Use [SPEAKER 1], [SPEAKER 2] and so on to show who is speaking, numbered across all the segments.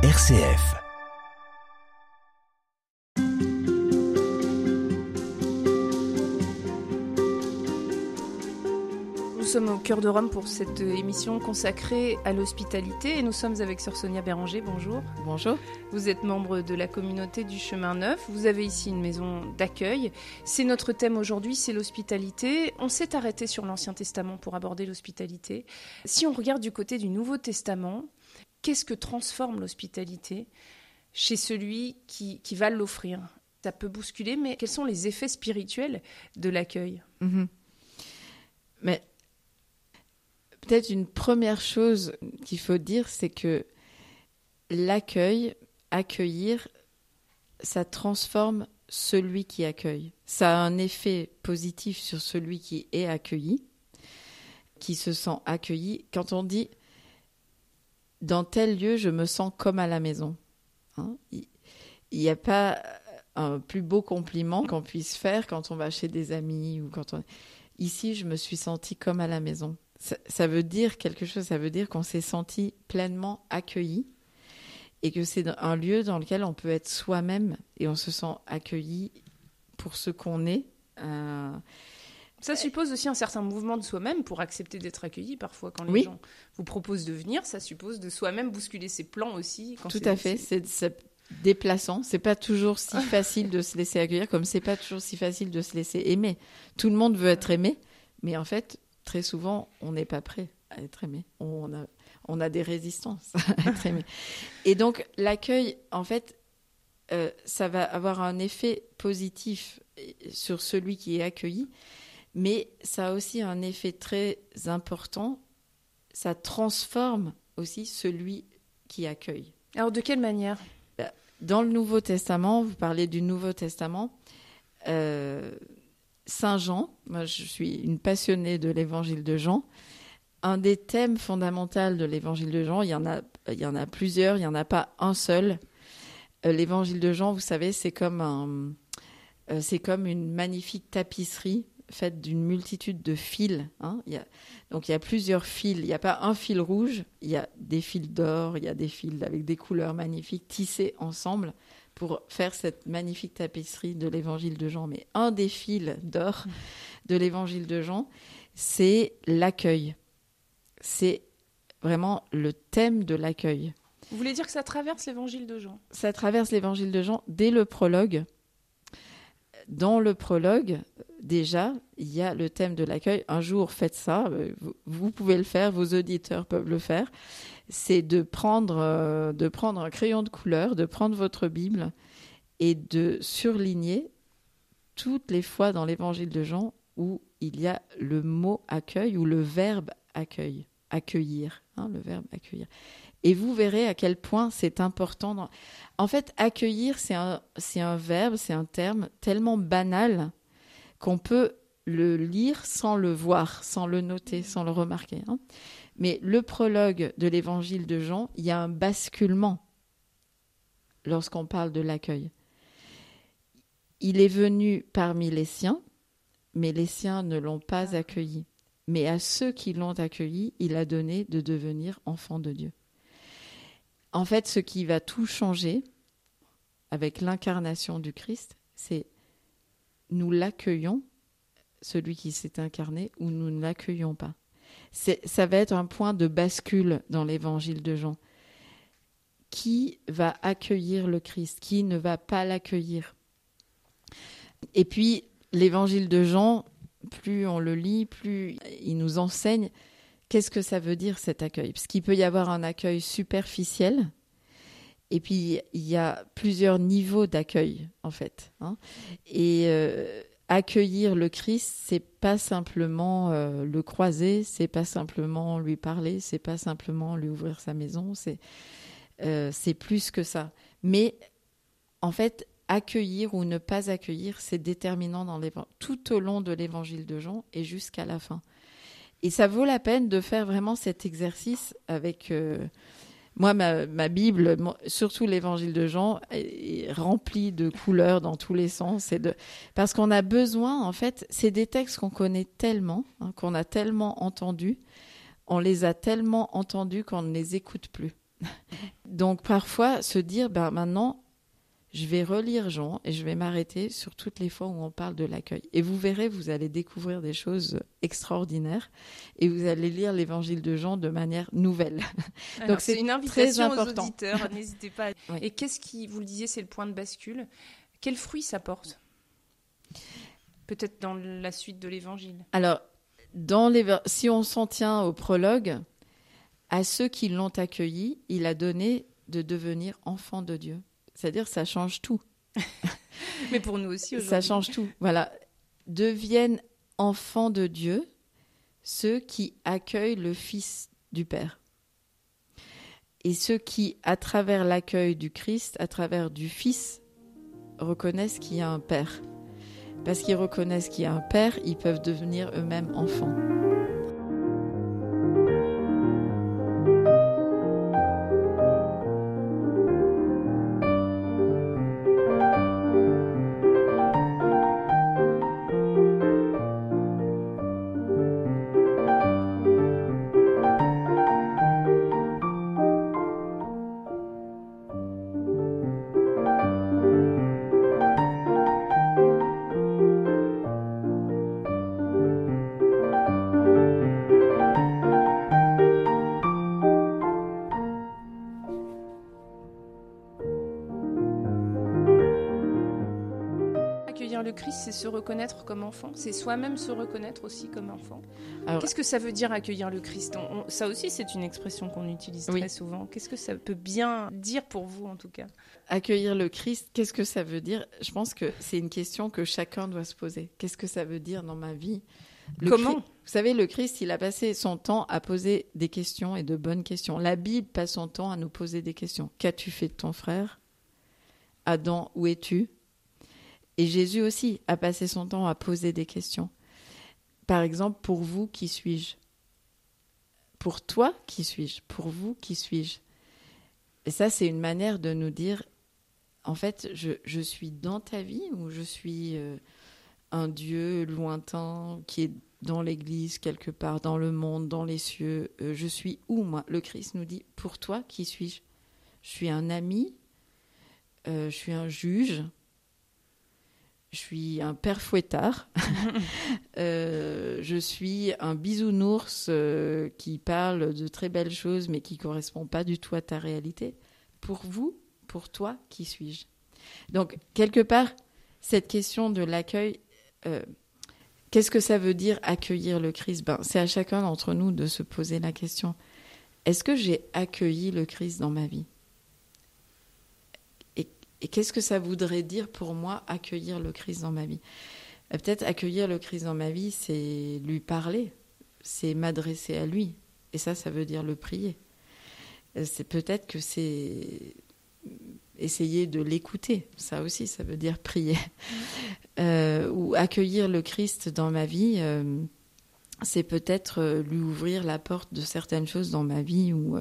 [SPEAKER 1] RCF.
[SPEAKER 2] Nous sommes au cœur de Rome pour cette émission consacrée à l'hospitalité et nous sommes avec Sœur Sonia Béranger. Bonjour.
[SPEAKER 3] Bonjour.
[SPEAKER 2] Vous êtes membre de la communauté du Chemin Neuf. Vous avez ici une maison d'accueil. C'est notre thème aujourd'hui, c'est l'hospitalité. On s'est arrêté sur l'Ancien Testament pour aborder l'hospitalité. Si on regarde du côté du Nouveau Testament, qu'est-ce que transforme l'hospitalité chez celui qui, va l'offrir? Ça peut bousculer, mais quels sont les effets spirituels de l'accueil?
[SPEAKER 3] Mhm. Mais peut-être une première chose qu'il faut dire, c'est que l'accueil, accueillir, ça transforme celui qui accueille. Ça a un effet positif sur celui qui est accueilli, qui se sent accueilli. Quand on dit dans tel lieu, je me sens comme à la maison. Hein, Il n'y a pas un plus beau compliment qu'on puisse faire quand on va chez des amis ou quand on... Ici, je me suis sentie comme à la maison. Ça, veut dire quelque chose, ça veut dire qu'on s'est senti pleinement accueilli et que c'est un lieu dans lequel on peut être soi-même et on se sent accueilli pour ce qu'on est. Euh,
[SPEAKER 2] Ça suppose aussi un certain mouvement de soi-même pour accepter d'être accueilli. Parfois, quand les
[SPEAKER 3] Oui.
[SPEAKER 2] gens vous proposent de venir, ça suppose de soi-même bousculer ses plans aussi. quand
[SPEAKER 3] Tout à fait, c'est c'est déplaçant. C'est pas toujours si facile de se laisser accueillir, comme c'est pas toujours si facile de se laisser aimer. Tout le monde veut être aimé, mais en fait, très souvent, on n'est pas prêt à être aimé. On a, on a des résistances à être aimé. Et donc, l'accueil, en fait, euh, ça va avoir un effet positif sur celui qui est accueilli, mais ça a aussi un effet très important. Ça transforme aussi celui qui accueille.
[SPEAKER 2] Alors, de quelle manière?
[SPEAKER 3] Dans le Nouveau Testament, vous parlez du Nouveau Testament, euh, Saint Jean, moi je suis une passionnée de l'évangile de Jean, un des thèmes fondamentaux de l'évangile de Jean, il y en a, il y en a plusieurs, il n'y en a pas un seul. Euh, l'évangile de Jean, vous savez, c'est comme, un, euh, c'est comme une magnifique tapisserie faite d'une multitude de fils. hein. Il y a, donc il y a plusieurs fils, il n'y a pas un fil rouge, il y a des fils d'or, il y a des fils avec des couleurs magnifiques tissés ensemble pour faire cette magnifique tapisserie de l'évangile de Jean. Mais un des fils d'or de l'évangile de Jean, c'est l'accueil. C'est vraiment le thème de l'accueil.
[SPEAKER 2] Vous voulez dire que ça traverse l'évangile de Jean?
[SPEAKER 3] Ça traverse l'évangile de Jean dès le prologue. Dans le prologue, déjà, il y a le thème de l'accueil. Un jour, faites ça. euh, Vous, pouvez le faire, vos auditeurs peuvent le faire. C'est de prendre, euh, de prendre un crayon de couleur, de prendre votre Bible et de surligner toutes les fois dans l'évangile de Jean où il y a le mot accueil ou le verbe accueil, accueillir, hein, le verbe accueillir. Et vous verrez à quel point c'est important. En fait, accueillir, c'est un, verbe, c'est un terme tellement banal qu'on peut le lire sans le voir, sans le noter, sans le remarquer. hein. Mais le prologue de l'évangile de Jean, il y a un basculement lorsqu'on parle de l'accueil. Il est venu parmi les siens, mais les siens ne l'ont pas accueilli. Mais à ceux qui l'ont accueilli, il a donné de devenir enfants de Dieu. En fait, ce qui va tout changer avec l'incarnation du Christ, c'est nous l'accueillons, celui qui s'est incarné, ou nous ne l'accueillons pas. Ça va être un point de bascule dans l'évangile de Jean. Qui va accueillir le Christ? Qui ne va pas l'accueillir? Et puis, l'évangile de Jean, plus on le lit, plus il nous enseigne qu'est-ce que ça veut dire cet accueil? Parce qu'il peut y avoir un accueil superficiel, et puis il y a plusieurs niveaux d'accueil, en fait. hein. Et euh, accueillir le Christ, c'est pas simplement euh, le croiser, c'est pas simplement lui parler, c'est pas simplement lui ouvrir sa maison, c'est euh, plus que ça. Mais en fait, accueillir ou ne pas accueillir, c'est déterminant dans tout au long de l'évangile de Jean et jusqu'à la fin. Et ça vaut la peine de faire vraiment cet exercice avec. euh, moi, ma, Bible, surtout l'évangile de Jean, est, est remplie de couleurs dans tous les sens. Et de... Parce qu'on a besoin, en fait, c'est des textes qu'on connaît tellement, hein, qu'on a tellement entendus, on les a tellement entendus qu'on ne les écoute plus. Donc parfois se dire, ben maintenant, je vais relire Jean et je vais m'arrêter sur toutes les fois où on parle de l'accueil. Et vous verrez, vous allez découvrir des choses extraordinaires et vous allez lire l'évangile de Jean de manière nouvelle.
[SPEAKER 2] Donc c'est une invitation aux auditeurs, n'hésitez pas. Et qu'est-ce qui, vous le disiez, c'est le point de bascule. Quel fruit ça porte? Peut-être dans la suite de l'évangile.
[SPEAKER 3] Alors, dans les, si on s'en tient au prologue, à ceux qui l'ont accueilli, il a donné de devenir enfants de Dieu. C'est-à-dire, ça change tout.
[SPEAKER 2] Mais pour nous aussi aujourd'hui.
[SPEAKER 3] Ça change tout. Voilà. Deviennent enfants de Dieu ceux qui accueillent le Fils du Père. Et ceux qui, à travers l'accueil du Christ, à travers du Fils, reconnaissent qu'il y a un Père. Parce qu'ils reconnaissent qu'il y a un Père, ils peuvent devenir eux-mêmes enfants.
[SPEAKER 2] C'est se reconnaître comme enfant, c'est soi-même se reconnaître aussi comme enfant. Qu'est-ce que ça veut dire accueillir le Christ? Ça aussi, c'est une expression qu'on utilise très souvent. Qu'est-ce que ça peut bien dire pour vous, en tout cas?
[SPEAKER 3] Accueillir le Christ, qu'est-ce que ça veut dire? Je pense que c'est une question que chacun doit se poser. Qu'est-ce que ça veut dire dans ma vie?
[SPEAKER 2] Comment?
[SPEAKER 3] Vous savez, le Christ, il a passé son temps à poser des questions et de bonnes questions. La Bible passe son temps à nous poser des questions. Qu'as-tu fait de ton frère? Adam, où es-tu? Et Jésus aussi a passé son temps à poser des questions. Par exemple, pour vous, qui suis-je? Pour toi, qui suis-je? Pour vous, qui suis-je? Et ça, c'est une manière de nous dire, en fait, je, suis dans ta vie ou je suis euh, un Dieu lointain qui est dans l'Église, quelque part, dans le monde, dans les cieux. Euh, je suis où, moi? Le Christ nous dit, pour toi, qui suis-je? Je suis un ami, euh, je suis un juge, je suis un père fouettard. Euh, je suis un bisounours euh, qui parle de très belles choses mais qui ne correspond pas du tout à ta réalité. Pour vous, pour toi, qui suis-je? Donc, quelque part, cette question de l'accueil, euh, qu'est-ce que ça veut dire accueillir le Christ? Ben, C'est à chacun d'entre nous de se poser la question. Est-ce que j'ai accueilli le Christ dans ma vie? Et qu'est-ce que ça voudrait dire pour moi accueillir le Christ dans ma vie? Euh, Peut-être accueillir le Christ dans ma vie, c'est lui parler, c'est m'adresser à lui. Et ça, ça veut dire le prier. Euh, c'est peut-être que c'est essayer de l'écouter. Ça aussi, ça veut dire prier. Euh, ou accueillir le Christ dans ma vie, c'est peut-être lui ouvrir la porte de certaines choses dans ma vie. Vous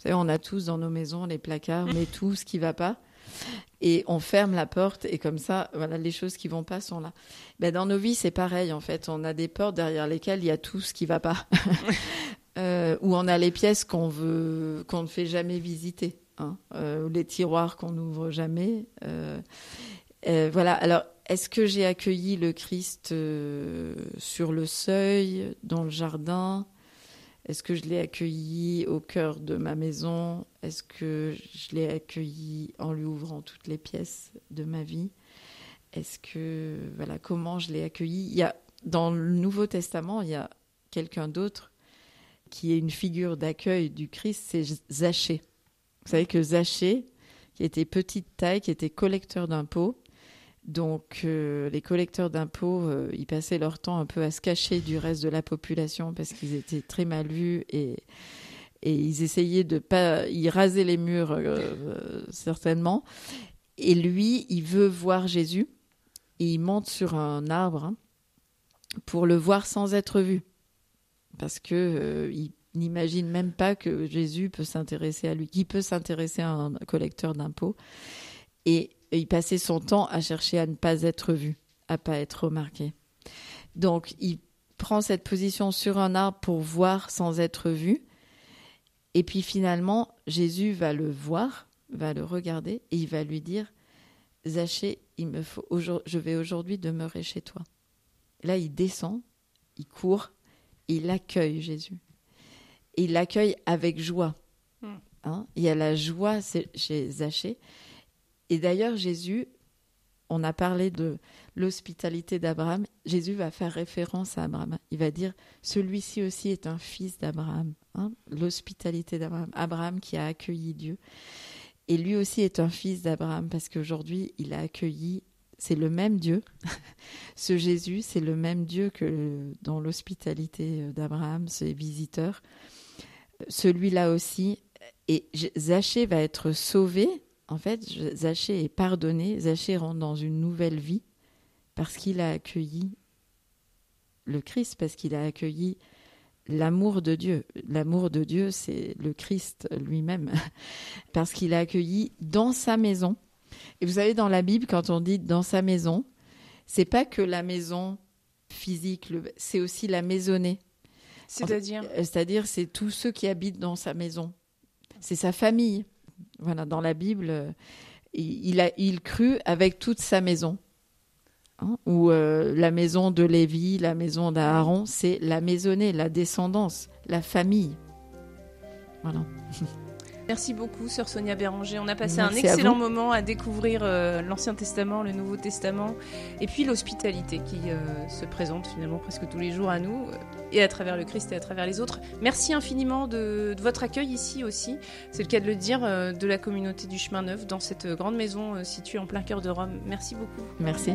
[SPEAKER 3] savez, on a tous dans nos maisons les placards, mais tout ce qui va pas et on ferme la porte et comme ça, voilà, les choses qui vont pas sont là. Ben, dans nos vies, c'est pareil en fait. On a des portes derrière lesquelles il y a tout ce qui va pas, euh, ou on a les pièces qu'on veut, qu'on ne fait jamais visiter, hein, euh, les tiroirs qu'on n'ouvre jamais. Euh, euh, voilà. Alors, est-ce que j'ai accueilli le Christ sur le seuil, dans le jardin? Est-ce que je l'ai accueilli au cœur de ma maison? Est-ce que je l'ai accueilli en lui ouvrant toutes les pièces de ma vie? Est-ce que voilà comment je l'ai accueilli? Il y a dans le Nouveau Testament, il y a quelqu'un d'autre qui est une figure d'accueil du Christ, c'est Zachée. Vous savez que Zachée, qui était petite taille, qui était collecteur d'impôts, donc euh, les collecteurs d'impôts, euh, ils passaient leur temps un peu à se cacher du reste de la population parce qu'ils étaient très mal vus et, ils essayaient de pas y raser les murs euh, certainement. Et lui, il veut voir Jésus et il monte sur un arbre hein, pour le voir sans être vu parce que il n'imagine même pas que Jésus peut s'intéresser à lui, qui peut s'intéresser à un collecteur d'impôts. Et et il passait son temps à chercher à ne pas être vu, à pas être remarqué. Donc il prend cette position sur un arbre pour voir sans être vu. Et puis finalement, Jésus va le voir, va le regarder et il va lui dire Zachée, il me faut je vais aujourd'hui demeurer chez toi. Là, il descend, il court, il accueille Jésus. il l'accueille avec joie. Hmm. Hein? il y a la joie chez Zachée. Et d'ailleurs, Jésus, on a parlé de l'hospitalité d'Abraham. Jésus va faire référence à Abraham. Il va dire celui-ci aussi est un fils d'Abraham. Hein. L'hospitalité d'Abraham. Abraham qui a accueilli Dieu. Et lui aussi est un fils d'Abraham parce qu'aujourd'hui, il a accueilli, c'est le même Dieu. Ce Jésus, c'est le même Dieu que dans l'hospitalité d'Abraham, ses visiteurs. Celui-là aussi. Et Zachée va être sauvé. En fait, Zachée est pardonné. Zachée rentre dans une nouvelle vie parce qu'il a accueilli le Christ, parce qu'il a accueilli l'amour de Dieu. L'amour de Dieu, c'est le Christ lui-même, parce qu'il a accueilli dans sa maison. Et vous savez, dans la Bible, quand on dit dans sa maison, c'est pas que la maison physique, c'est aussi la maisonnée.
[SPEAKER 2] C'est-à-dire?
[SPEAKER 3] C'est-à-dire, c'est tous ceux qui habitent dans sa maison. C'est sa famille. Voilà, dans la Bible, euh, il, a, il crut avec toute sa maison. Hein, euh, la maison de Lévi, la maison d'Aaron, c'est la maisonnée, la descendance, la famille. Voilà.
[SPEAKER 2] Merci beaucoup, sœur Sonia Béranger. On a passé un excellent moment à découvrir euh, l'Ancien Testament, le Nouveau Testament, et puis l'hospitalité qui euh, se présente finalement presque tous les jours à nous, euh, et à travers le Christ et à travers les autres. Merci infiniment de, de votre accueil ici aussi, c'est le cas de le dire, de la communauté du Chemin Neuf, dans cette grande maison située en plein cœur de Rome. Merci beaucoup.
[SPEAKER 3] Merci.